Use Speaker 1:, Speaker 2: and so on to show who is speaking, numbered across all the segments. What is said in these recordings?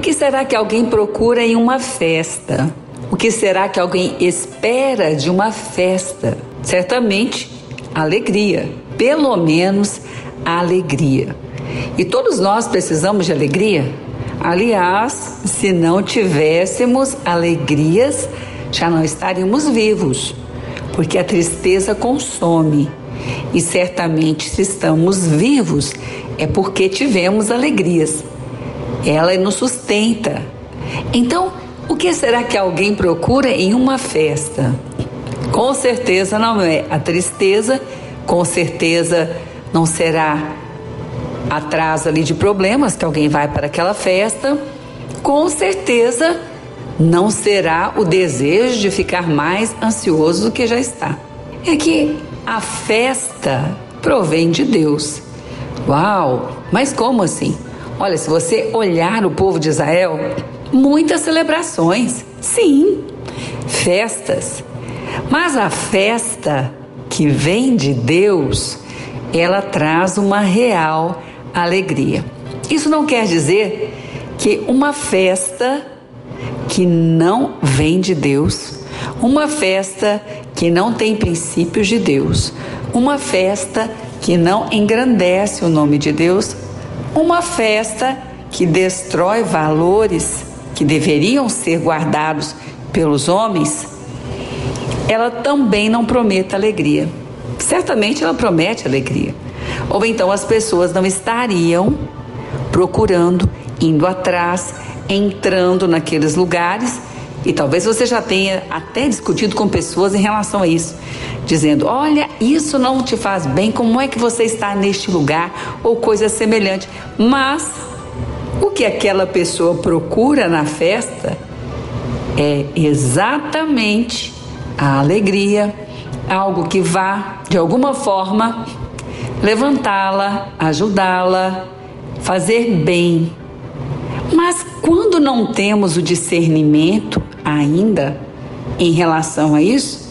Speaker 1: que será que alguém procura em uma festa? O que será que alguém espera de uma festa? Certamente, alegria. Pelo menos alegria. E todos nós precisamos de alegria. Aliás, se não tivéssemos alegrias, já não estaríamos vivos, porque a tristeza consome. E certamente, se estamos vivos, é porque tivemos alegrias. Ela nos sustenta. Então, o que será que alguém procura em uma festa? Com certeza não é a tristeza, com certeza não será atrás ali de problemas que alguém vai para aquela festa, com certeza não será o desejo de ficar mais ansioso do que já está. É que a festa provém de Deus. Uau! Mas como assim? Olha, se você olhar o povo de Israel, muitas celebrações, sim, festas. Mas a festa que vem de Deus, ela traz uma real alegria. Isso não quer dizer que uma festa que não vem de Deus, uma festa que não tem princípios de Deus, uma festa que não engrandece o nome de Deus, uma festa que destrói valores que deveriam ser guardados pelos homens, ela também não promete alegria. Certamente ela promete alegria. Ou então as pessoas não estariam procurando, indo atrás, entrando naqueles lugares. E talvez você já tenha até discutido com pessoas em relação a isso, dizendo: Olha, isso não te faz bem, como é que você está neste lugar? Ou coisa semelhante. Mas o que aquela pessoa procura na festa é exatamente a alegria, algo que vá, de alguma forma, levantá-la, ajudá-la, fazer bem. Mas quando não temos o discernimento ainda em relação a isso,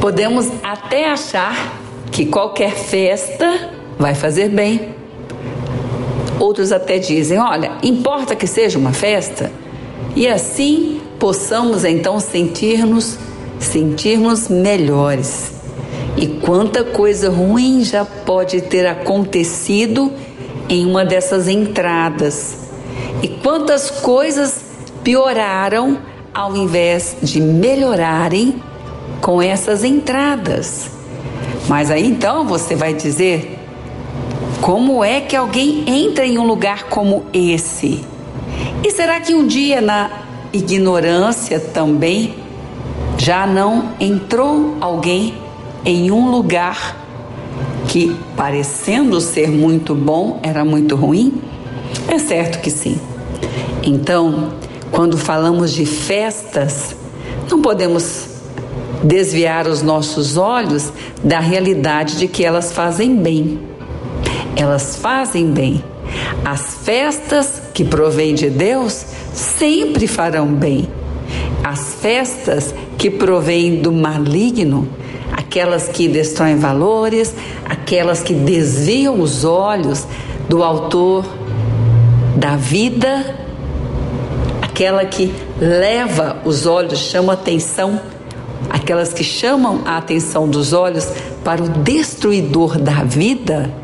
Speaker 1: podemos até achar que qualquer festa vai fazer bem. Outros até dizem: olha, importa que seja uma festa, e assim possamos então sentir-nos sentirmos melhores. E quanta coisa ruim já pode ter acontecido em uma dessas entradas. E quantas coisas pioraram ao invés de melhorarem com essas entradas. Mas aí então você vai dizer: como é que alguém entra em um lugar como esse? E será que um dia na ignorância também já não entrou alguém em um lugar que, parecendo ser muito bom, era muito ruim? É certo que sim. Então, quando falamos de festas, não podemos desviar os nossos olhos da realidade de que elas fazem bem. Elas fazem bem. As festas que provêm de Deus sempre farão bem. As festas que provêm do maligno aquelas que destroem valores, aquelas que desviam os olhos do autor da vida, aquela que leva os olhos, chama atenção, aquelas que chamam a atenção dos olhos para o destruidor da vida,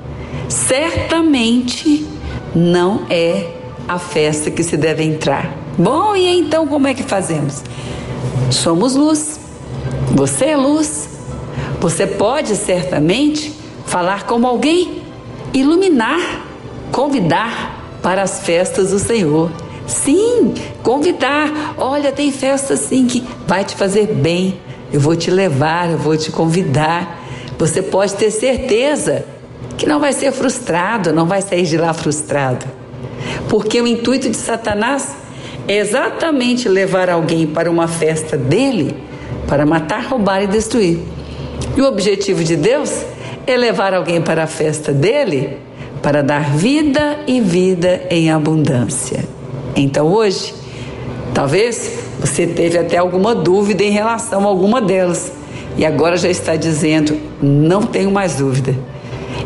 Speaker 1: certamente não é a festa que se deve entrar. Bom, e então como é que fazemos? Somos luz. Você é luz. Você pode certamente falar como alguém, iluminar, convidar para as festas do Senhor. Sim, convidar. Olha, tem festa sim que vai te fazer bem. Eu vou te levar, eu vou te convidar. Você pode ter certeza que não vai ser frustrado, não vai sair de lá frustrado. Porque o intuito de Satanás é exatamente levar alguém para uma festa dele para matar, roubar e destruir. E o objetivo de Deus é levar alguém para a festa dele para dar vida e vida em abundância. Então hoje, talvez você teve até alguma dúvida em relação a alguma delas e agora já está dizendo: não tenho mais dúvida.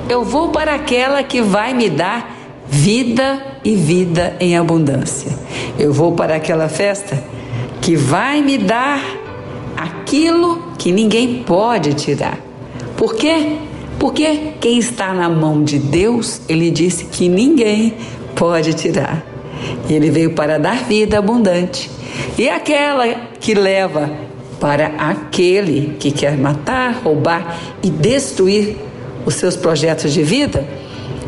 Speaker 1: Eu vou para aquela que vai me dar vida e vida em abundância. Eu vou para aquela festa que vai me dar aquilo que ninguém pode tirar. Por quê? Porque quem está na mão de Deus, ele disse que ninguém pode tirar. Ele veio para dar vida abundante. E aquela que leva para aquele que quer matar, roubar e destruir os seus projetos de vida,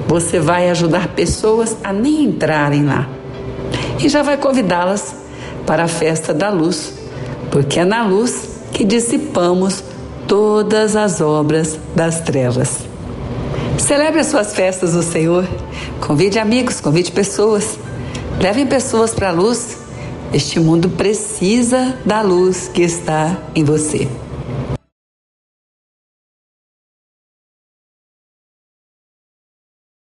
Speaker 1: você vai ajudar pessoas a nem entrarem lá. E já vai convidá-las para a festa da luz, porque é na luz que dissipamos todas as obras das trevas. Celebre as suas festas do Senhor. Convide amigos, convide pessoas. Levem pessoas para a luz. Este mundo precisa da luz que está em você.